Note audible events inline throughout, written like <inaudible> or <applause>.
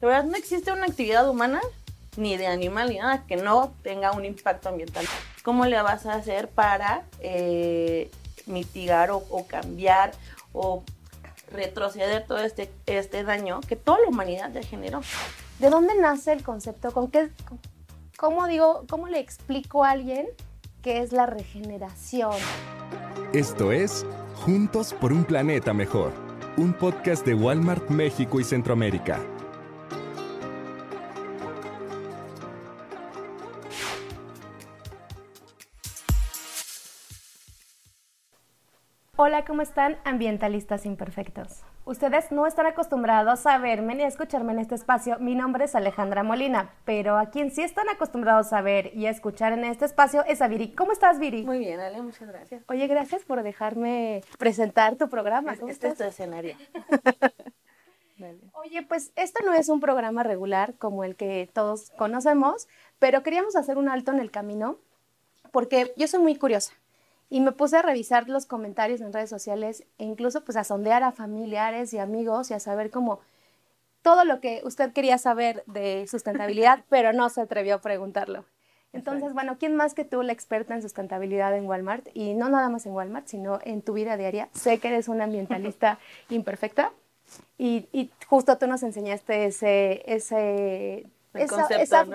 De verdad, no existe una actividad humana, ni de animal, ni nada, que no tenga un impacto ambiental. ¿Cómo le vas a hacer para eh, mitigar o, cambiar o retroceder todo este, este daño que toda la humanidad ya generó? ¿De dónde nace el concepto? ¿Con qué, cómo digo, cómo le explico a alguien qué es la regeneración? Esto es Juntos por un planeta mejor, un podcast de Walmart México y Centroamérica. Hola, ¿cómo están ambientalistas imperfectos? Ustedes no están acostumbrados a verme ni a escucharme en este espacio. Mi nombre es Alejandra Molina, pero a quien sí están acostumbrados a ver y a escuchar en este espacio es a Viri. ¿Cómo estás, Viri? Muy bien, Ale, muchas gracias. Oye, gracias por dejarme presentar tu programa. este es tu escenario. <laughs> Oye, pues esto no es un programa regular como el que todos conocemos, pero queríamos hacer un alto en el camino porque yo soy muy curiosa y me puse a revisar los comentarios en redes sociales e incluso pues a sondear a familiares y amigos y a saber cómo todo lo que usted quería saber de sustentabilidad, <laughs> pero no se atrevió a preguntarlo. Entonces, bueno, ¿quién más que tú, la experta en sustentabilidad en Walmart? Y no nada más en Walmart, sino en tu vida diaria. Sé que eres una ambientalista <laughs> imperfecta y, justo tú nos enseñaste ese, ese,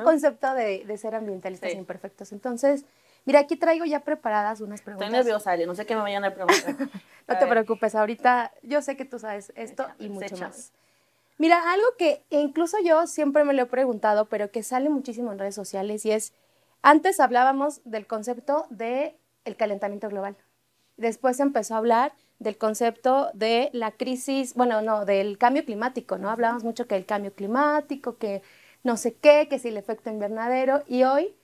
concepto, de, ser ambientalistas imperfectos. Entonces, Mira, aquí traigo ya preparadas unas preguntas. Estoy nerviosa, no sé qué me vayan a preguntar. <laughs> no te preocupes, ahorita yo sé que tú sabes esto y mucho más. Mira, algo que incluso yo siempre me lo he preguntado, pero que sale muchísimo en redes sociales y es, antes hablábamos del concepto de el calentamiento global. Después empezó a hablar del concepto de la crisis, bueno, no, del cambio climático, ¿no? Hablábamos mucho que el cambio climático, que no sé qué, que si el efecto invernadero y hoy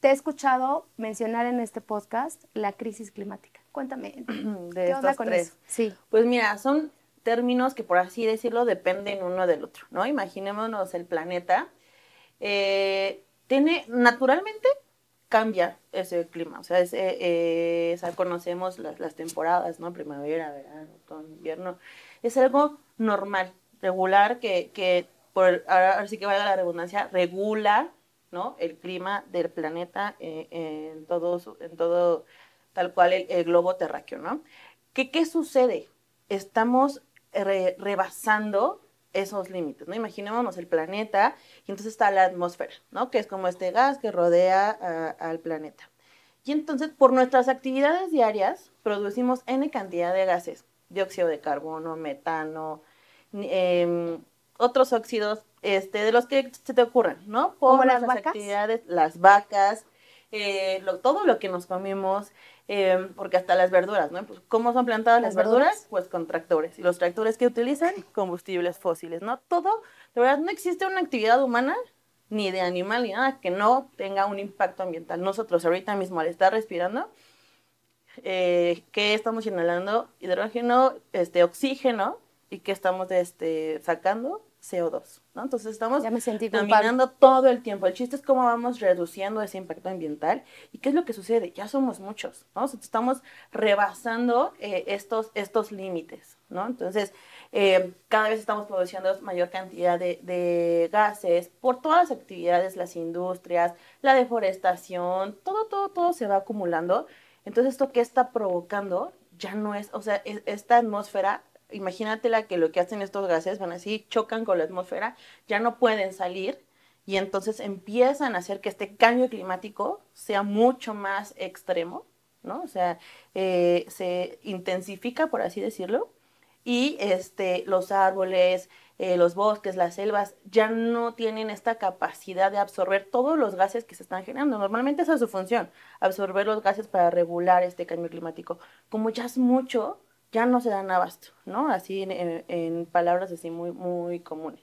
te he escuchado mencionar en este podcast la crisis climática. Cuéntame, <clears throat> de ¿qué onda con eso? Sí. Pues mira, son términos que por así decirlo dependen uno del otro, ¿no? Imaginémonos el planeta. Eh, tiene, naturalmente cambia ese clima, o sea, es, eh, eh, conocemos las, temporadas, ¿no? Primavera, verano, otoño, invierno. Es algo normal, regular, que, que por, ahora sí que valga la redundancia, regula ¿no? El clima del planeta eh, en, todo, en todo tal cual el, globo terráqueo, ¿no? ¿Qué, ¿Qué, sucede? Estamos rebasando esos límites, ¿no? Imaginémonos el planeta y entonces está la atmósfera, ¿no? Que es como este gas que rodea al planeta. Y entonces, por nuestras actividades diarias, producimos N cantidad de gases, dióxido de carbono, metano, em, otros óxidos este, de los que se te ocurran, ¿no? Por las, vacas? actividades, las vacas, eh, todo lo que nos comimos, em, porque hasta las verduras, ¿no? Pues, ¿Cómo son plantadas las, verduras? Pues con tractores. ¿Y los tractores que utilizan? Combustibles fósiles, ¿no? Todo, de verdad, no existe una actividad humana ni de animal ni nada que no tenga un impacto ambiental. Nosotros ahorita mismo al estar respirando, eh, ¿qué estamos inhalando? Hidrógeno, este, oxígeno, y qué estamos este, sacando CO2, ¿no? Entonces estamos caminando todo el tiempo. El chiste es cómo vamos reduciendo ese impacto ambiental y qué es lo que sucede. Ya somos muchos, ¿no? estamos rebasando eh, estos, estos límites, ¿no? Entonces, eh, cada vez estamos produciendo mayor cantidad de, de, gases por todas las actividades, las industrias, la deforestación, todo, todo, todo se va acumulando. Entonces, ¿esto qué está provocando? Ya no es, o sea, e, esta atmósfera imagínatela que lo que hacen estos gases van así, chocan con la atmósfera, ya no pueden salir y entonces empiezan a hacer que este cambio climático sea mucho más extremo, ¿no? O sea, eh, se intensifica, por así decirlo, y este, los árboles, eh, los bosques, las selvas, ya no tienen esta capacidad de absorber todos los gases que se están generando. Normalmente esa es su función, absorber los gases para regular este cambio climático. Como ya es mucho, ya no se dan abasto, ¿no? Así en, palabras así muy, muy comunes.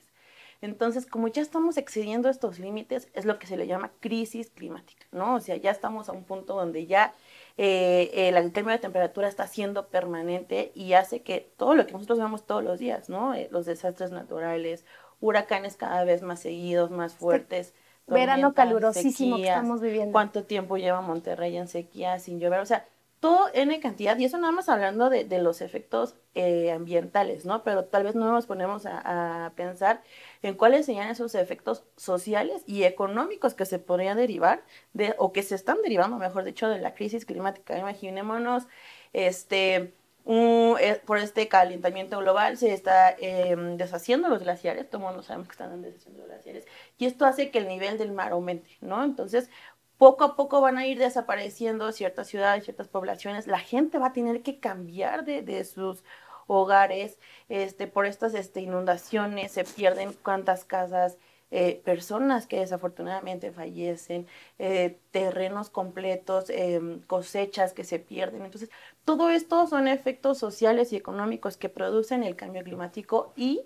Entonces, como ya estamos excediendo estos límites, es lo que se le llama crisis climática, ¿no? O sea, ya estamos a un punto donde ya eh, el cambio de temperatura está siendo permanente y hace que todo lo que nosotros vemos todos los días, ¿no? Eh, los desastres naturales, huracanes cada vez más seguidos, más fuertes. Verano calurosísimo que estamos viviendo. ¿Cuánto tiempo lleva Monterrey en sequía sin llover? O sea, todo N cantidad, y eso nada más hablando de, los efectos eh, ambientales, ¿no? Pero tal vez no nos ponemos a, pensar en cuáles serían esos efectos sociales y económicos que se podrían derivar de, o que se están derivando, mejor dicho, de la crisis climática. Imaginémonos, este, eh, por este calentamiento global se está eh, deshaciendo los glaciares, todo el mundo sabemos que están deshaciendo los glaciares, y esto hace que el nivel del mar aumente, ¿no? Entonces, poco a poco van a ir desapareciendo ciertas ciudades, ciertas poblaciones, la gente va a tener que cambiar de, de sus hogares, este, por estas este, inundaciones, se pierden cuántas casas, eh, personas que desafortunadamente fallecen, eh, terrenos completos, eh, cosechas que se pierden. Entonces, todo esto son efectos sociales y económicos que producen el cambio climático y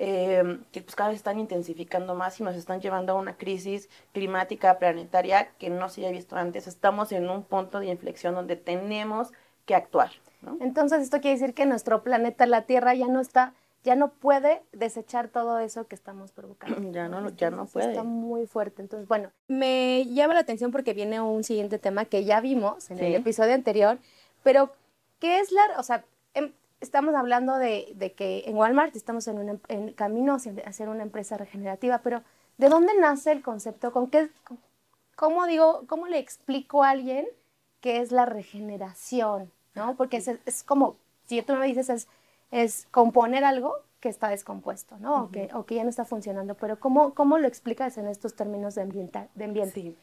que pues, cada vez están intensificando más y nos están llevando a una crisis climática planetaria que no se había visto antes. Estamos en un punto de inflexión donde tenemos que actuar. ¿no? Entonces, esto quiere decir que nuestro planeta, la Tierra, ya no está ya no puede desechar todo eso que estamos provocando. <clears throat> Ya no, ya no puede. Está muy fuerte. Entonces, bueno, me llama la atención porque viene un siguiente tema que ya vimos en sí. el episodio anterior, pero ¿qué es la, o sea, em, estamos hablando de, de, que en Walmart estamos en, un en camino a ser una empresa regenerativa, pero ¿de dónde nace el concepto? ¿Con qué, cómo digo, cómo le explico a alguien qué es la regeneración? ¿No? Porque es, es como, si tú me dices, es es componer algo que está descompuesto, ¿no? Uh -huh. o, que, o, que, ya no está funcionando. Pero ¿cómo, cómo lo explicas en estos términos de, ambienta, de ambiente? Sí.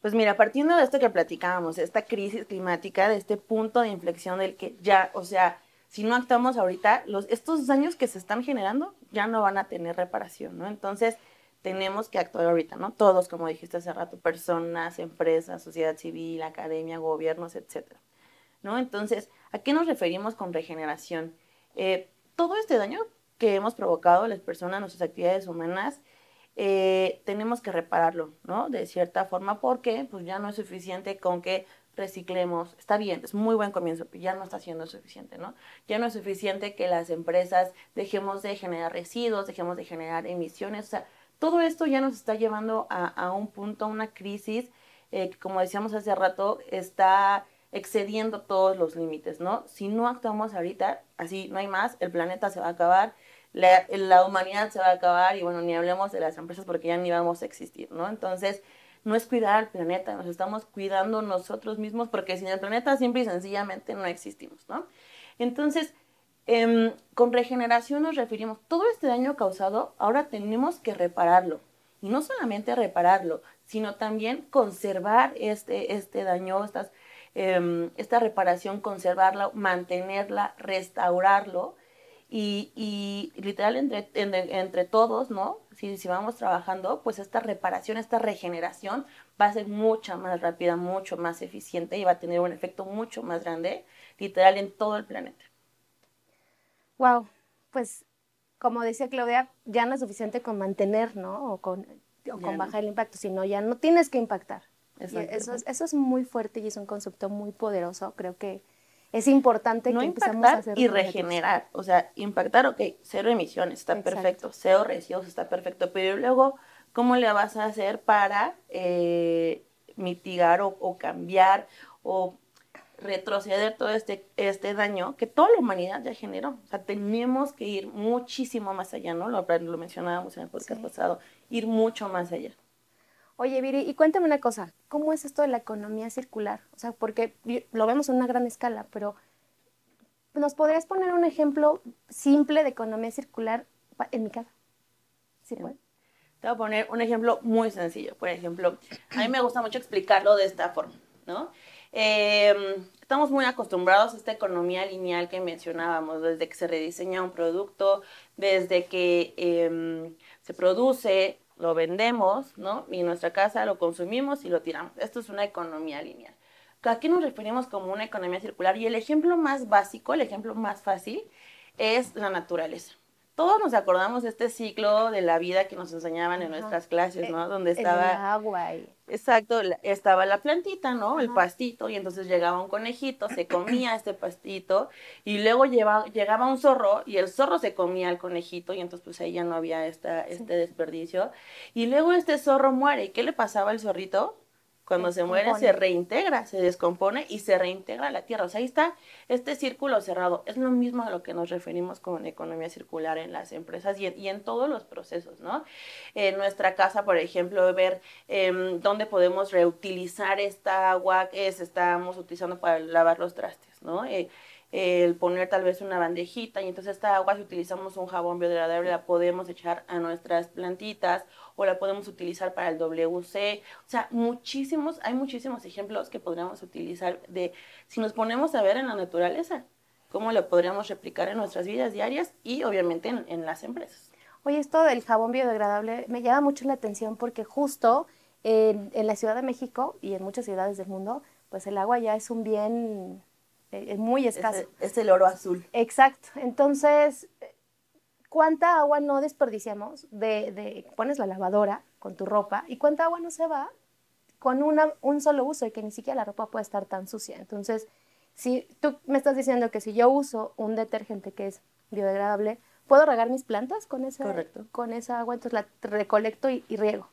Pues mira, partiendo de esto que platicábamos, esta crisis climática, de este punto de inflexión del que ya, o sea, si no actuamos ahorita, los, estos daños que se están generando ya no van a tener reparación, ¿no? Entonces, tenemos que actuar ahorita, ¿no? Todos, como dijiste hace rato, personas, empresas, sociedad civil, academia, gobiernos, etcétera, ¿no? Entonces, ¿a qué nos referimos con regeneración? Eh, todo este daño que hemos provocado a las personas, nuestras actividades humanas, eh, tenemos que repararlo, ¿no? De cierta forma, porque pues ya no es suficiente con que reciclemos. Está bien, es muy buen comienzo, pero ya no está siendo suficiente, ¿no? Ya no es suficiente que las empresas dejemos de generar residuos, dejemos de generar emisiones, o sea, todo esto ya nos está llevando a, un punto, a una crisis eh, que, como decíamos hace rato, está excediendo todos los límites, ¿no? Si no actuamos ahorita, así no hay más, el planeta se va a acabar, la, la, humanidad se va a acabar y bueno, ni hablemos de las empresas porque ya ni vamos a existir, ¿no? Entonces, no es cuidar al planeta, nos estamos cuidando nosotros mismos porque sin el planeta simple y sencillamente no existimos, ¿no? Entonces, eh, con regeneración nos referimos, todo este daño causado, ahora tenemos que repararlo. Y no solamente repararlo, sino también conservar este, este daño, eh, esta reparación, conservarla, mantenerla, restaurarlo y, y literal entre, entre, todos, ¿no? Si, si vamos trabajando, pues esta reparación, esta regeneración va a ser mucho más rápida, mucho más eficiente y va a tener un efecto mucho más grande, literal, en todo el planeta. Wow, pues como decía Claudia, ya no es suficiente con mantener, ¿no? O con, o con bajar no. el impacto, sino ya no tienes que impactar. Eso es, eso es muy fuerte y es un concepto muy poderoso. Creo que es importante no que empecemos a hacer y regenerar. O sea, impactar, ok, cero emisiones, está Exacto. perfecto, cero residuos, está perfecto, pero luego, ¿cómo le vas a hacer para eh, mitigar o, o, cambiar o retroceder todo este, este daño que toda la humanidad ya generó? O sea, tenemos que ir muchísimo más allá, ¿no? Lo, lo mencionábamos en el podcast sí. pasado, ir mucho más allá. Oye, Viri, y cuéntame una cosa, ¿cómo es esto de la economía circular? O sea, porque lo vemos en una gran escala, pero ¿nos podrías poner un ejemplo simple de economía circular en mi casa? ¿Sí? Te voy a poner un ejemplo muy sencillo. Por ejemplo, a mí me gusta mucho explicarlo de esta forma, ¿no? Eh, estamos muy acostumbrados a esta economía lineal que mencionábamos, desde que se rediseña un producto, desde que eh, se produce, lo vendemos, ¿no? Y en nuestra casa lo consumimos y lo tiramos. Esto es una economía lineal. ¿A qué nos referimos como una economía circular? Y el ejemplo más básico, el ejemplo más fácil, es la naturaleza. Todos nos acordamos de este ciclo de la vida que nos enseñaban en nuestras clases, ¿no? Donde estaba... El agua y... Exacto, estaba la plantita, ¿no? Ajá. El pastito, y entonces llegaba un conejito, se comía este pastito, y luego lleva, llegaba un zorro, y el zorro se comía al conejito, y entonces pues ahí ya no había esta, este sí. desperdicio. Y luego este zorro muere, ¿y qué le pasaba al zorrito? Cuando se muere se reintegra, se descompone y se reintegra a la tierra. O sea, ahí está este círculo cerrado. Es lo mismo a lo que nos referimos con economía circular en las empresas y en, y en todos los procesos, ¿no? En nuestra casa, por ejemplo, ver em, dónde podemos reutilizar esta agua que estamos utilizando para lavar los trastes, ¿no? Eh, el poner tal vez una bandejita y entonces esta agua si utilizamos un jabón biodegradable la podemos echar a nuestras plantitas o la podemos utilizar para el WC. O sea, muchísimos, hay muchísimos ejemplos que podríamos utilizar de si nos ponemos a ver en la naturaleza, cómo lo podríamos replicar en nuestras vidas diarias y obviamente en, las empresas. Oye, esto del jabón biodegradable me llama mucho la atención porque justo en, en la Ciudad de México y en muchas ciudades del mundo, pues el agua ya es un bien es muy escaso. Es el, oro azul. Exacto. Entonces, ¿cuánta agua no desperdiciamos de, de, pones la lavadora con tu ropa y cuánta agua no se va con una, un solo uso y que ni siquiera la ropa puede estar tan sucia? Entonces, si tú me estás diciendo que si yo uso un detergente que es biodegradable, ¿puedo regar mis plantas con esa, con esa agua? Entonces la recolecto y, y riego.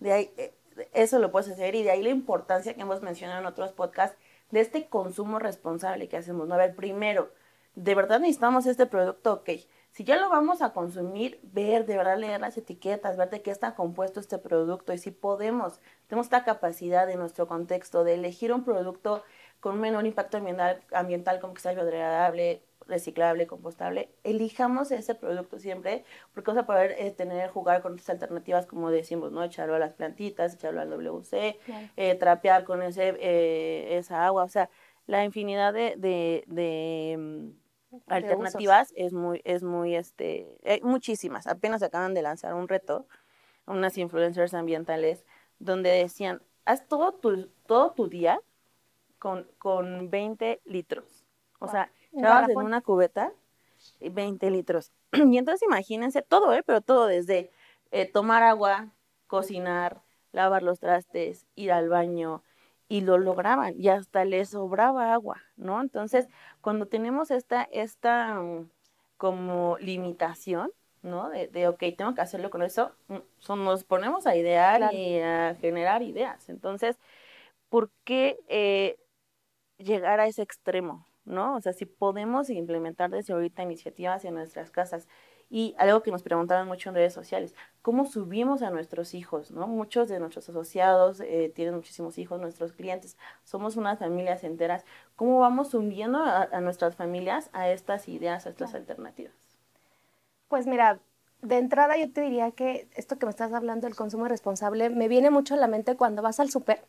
De ahí, eh, eso lo puedes hacer y de ahí la importancia que hemos mencionado en otros podcasts de este consumo responsable que hacemos. ¿no? A ver, primero, ¿de verdad necesitamos este producto? Ok. Si ya lo vamos a consumir, ver, de verdad leer las etiquetas, ver de qué está compuesto este producto y si podemos, tenemos esta capacidad en nuestro contexto de elegir un producto con menor impacto ambiental, ambiental como que sea biodegradable, reciclable, compostable, elijamos ese producto siempre, porque vamos a poder eh, tener, jugar con otras alternativas, como decimos, ¿no? Echarlo a las plantitas, echarlo al WC, eh, trapear con ese, eh, esa agua, o sea, la infinidad de, de, mm, alternativas es muy, es muy, este, hay muchísimas, apenas acaban de lanzar un reto, unas influencers ambientales, donde decían, haz todo tu, todo tu día con, con 20 litros, o sea, echabas en una cubeta 20 litros. <clears throat> Y entonces imagínense todo, ¿eh? Pero todo desde eh, tomar agua, cocinar, lavar los trastes, ir al baño, y lo lograban, y hasta les sobraba agua, ¿no? Entonces, cuando tenemos esta, esta mm, como limitación, ¿no? De, de, ok, tengo que hacerlo con eso, mm, nos ponemos a idear y a generar ideas. Entonces, ¿por qué eh, llegar a ese extremo? ¿no? O sea, si podemos implementar desde ahorita iniciativas en nuestras casas. Y algo que nos preguntaban mucho en redes sociales, ¿cómo subimos a nuestros hijos? ¿no? Muchos de nuestros asociados eh, tienen muchísimos hijos, nuestros clientes, somos unas familias enteras. ¿Cómo vamos subiendo a, nuestras familias a estas ideas, a estas alternativas? Pues mira, de entrada yo te diría que esto que me estás hablando del consumo responsable me viene mucho a la mente cuando vas al súper.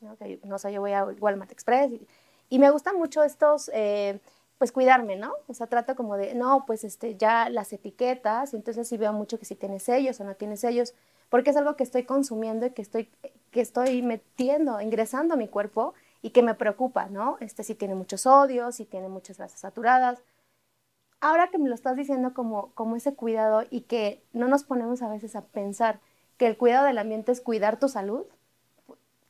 ¿no? no sé, yo voy a Walmart Express y y me gustan mucho estos, eh, pues cuidarme, ¿no? O sea, trato como de, no, pues este, ya las etiquetas, entonces sí veo mucho que si tiene sellos o no tiene sellos, porque es algo que estoy consumiendo y que estoy, que estoy metiendo, ingresando a mi cuerpo y que me preocupa, ¿no? Este si tiene muchos sodios, si tiene muchas grasas saturadas. Ahora que me lo estás diciendo como, como ese cuidado y que no nos ponemos a veces a pensar que el cuidado del ambiente es cuidar tu salud,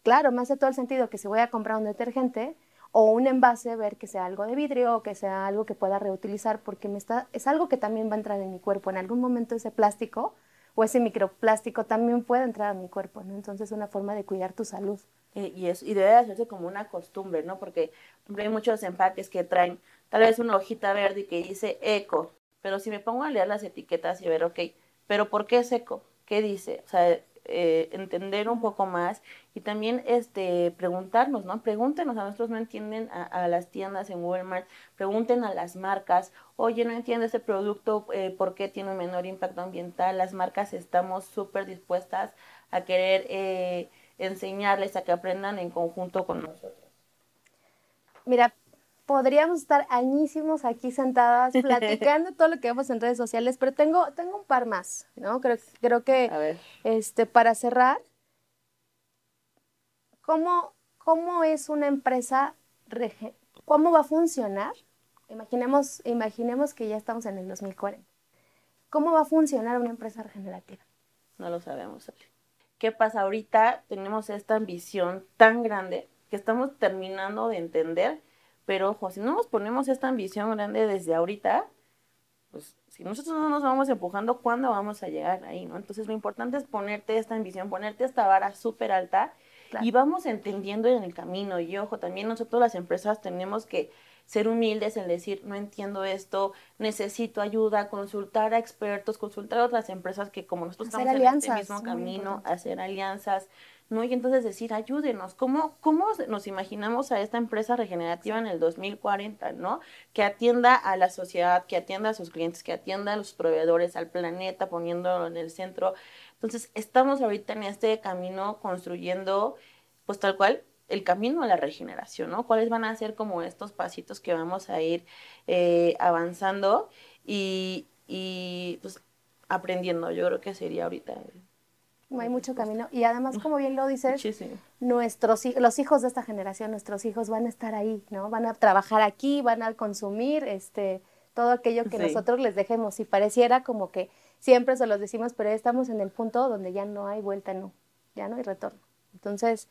claro, me hace todo el sentido que si voy a comprar un detergente, o un envase, ver que sea algo de vidrio o que sea algo que pueda reutilizar, porque está, es algo que también va a entrar en mi cuerpo. En algún momento ese plástico o ese microplástico también puede entrar a mi cuerpo, ¿no? Entonces es una forma de cuidar tu salud. Y, es, y debe hacerse como una costumbre, ¿no? Porque hay muchos empaques que traen tal vez una hojita verde que dice eco, pero si me pongo a leer las etiquetas y ver, ok, pero ¿por qué es eco? ¿Qué dice? O sea, eh, entender un poco más y también este, preguntarnos, ¿no? Pregúntenos, a nosotros no entienden a, las tiendas en Walmart, pregunten a las marcas, oye, no entiendo ese producto, eh, ¿por qué tiene un menor impacto ambiental? Las marcas estamos súper dispuestas a querer eh, enseñarles a que aprendan en conjunto con nosotros. Mira, podríamos estar añísimos aquí sentadas <laughs> platicando todo lo que vemos en redes sociales, pero tengo, tengo un par más, ¿no? Creo, creo que Este, para cerrar, ¿cómo, ¿cómo es una empresa, cómo va a funcionar? Imaginemos, imaginemos que ya estamos en el 2040. ¿Cómo va a funcionar una empresa regenerativa? No lo sabemos. ¿Qué pasa ahorita? Tenemos esta ambición tan grande que estamos terminando de entender pero ojo, si no nos ponemos esta ambición grande desde ahorita, pues Si nosotros no nos vamos empujando, ¿cuándo vamos a llegar ahí, no? Entonces lo importante es ponerte esta ambición, ponerte esta vara súper alta y vamos entendiendo en el camino. Y ojo, también nosotros las empresas tenemos que ser humildes en decir, no entiendo esto, necesito ayuda, consultar a expertos, consultar a otras empresas que como nosotros estamos en este mismo camino, hacer alianzas, ¿no? Y entonces decir, ayúdenos, ¿cómo, ¿cómo nos imaginamos a esta empresa regenerativa en el 2040, ¿no? Que atienda a la sociedad, que atienda a sus clientes, que atienda a los proveedores, al planeta, poniéndolo en el centro. Entonces, estamos ahorita en este camino construyendo, pues tal cual, el camino a la regeneración, ¿no? ¿Cuáles van a ser como estos pasitos que vamos a ir eh, avanzando y, y, pues aprendiendo? Yo creo que sería ahorita. hay mucho camino. Y además, como bien lo dices, nuestros los hijos de esta generación, nuestros hijos van a estar ahí, ¿no? Van a trabajar aquí, van a consumir este todo aquello que nosotros les dejemos. Y pareciera como que siempre se los decimos, pero estamos en el punto donde ya no hay vuelta, no, ya no hay retorno. Entonces,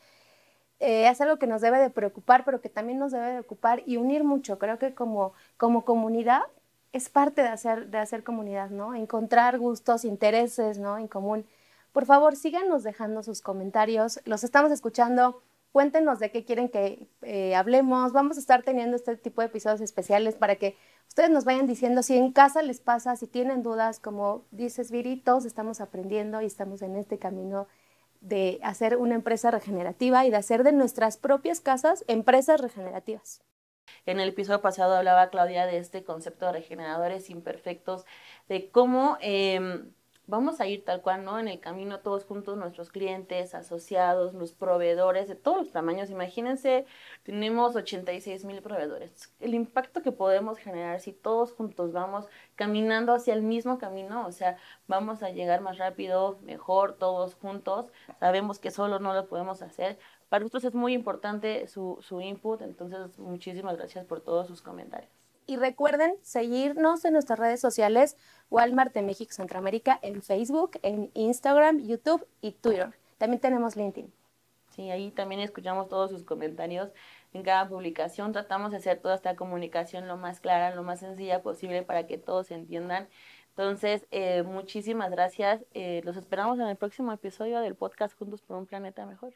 eh, es algo que nos debe de preocupar, pero que también nos debe de ocupar y unir mucho. Creo que como, como comunidad es parte de hacer, de hacer comunidad, ¿no? Encontrar gustos, intereses, ¿no? En común. Por favor, síganos dejando sus comentarios. Los estamos escuchando. Cuéntenos de qué quieren que eh, hablemos. Vamos a estar teniendo este tipo de episodios especiales para que ustedes nos vayan diciendo si en casa les pasa, si tienen dudas, como dices Viri, todos estamos aprendiendo y estamos en este camino de hacer una empresa regenerativa y de hacer de nuestras propias casas empresas regenerativas. En el episodio pasado hablaba Claudia de este concepto de regeneradores imperfectos, de cómo em, vamos a ir tal cual, ¿no? En el camino todos juntos, nuestros clientes, asociados, los proveedores de todos los tamaños. Imagínense, tenemos 86 mil proveedores. El impacto que podemos generar si todos juntos vamos caminando hacia el mismo camino, o sea, vamos a llegar más rápido, mejor, todos juntos. Sabemos que solo no lo podemos hacer. Para nosotros es muy importante su, su input, entonces muchísimas gracias por todos sus comentarios. Y recuerden seguirnos en nuestras redes sociales, Walmart de México Centroamérica, en Facebook, en Instagram, YouTube y Twitter. También tenemos LinkedIn. Sí, ahí también escuchamos todos sus comentarios en cada publicación. Tratamos de hacer toda esta comunicación lo más clara, lo más sencilla posible para que todos entiendan. Entonces, eh, muchísimas gracias. Eh, los esperamos en el próximo episodio del podcast Juntos por un Planeta Mejor.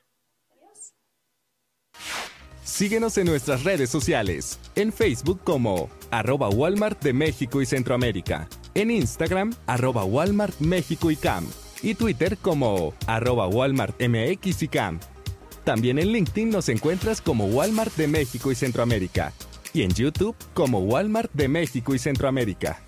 Síguenos en nuestras redes sociales, en Facebook como arroba Walmart de México y Centroamérica, en Instagram arroba Walmart México y Cam, y Twitter como arroba Walmart MX y Cam. También en LinkedIn nos encuentras como Walmart de México y Centroamérica, y en YouTube como Walmart de México y Centroamérica.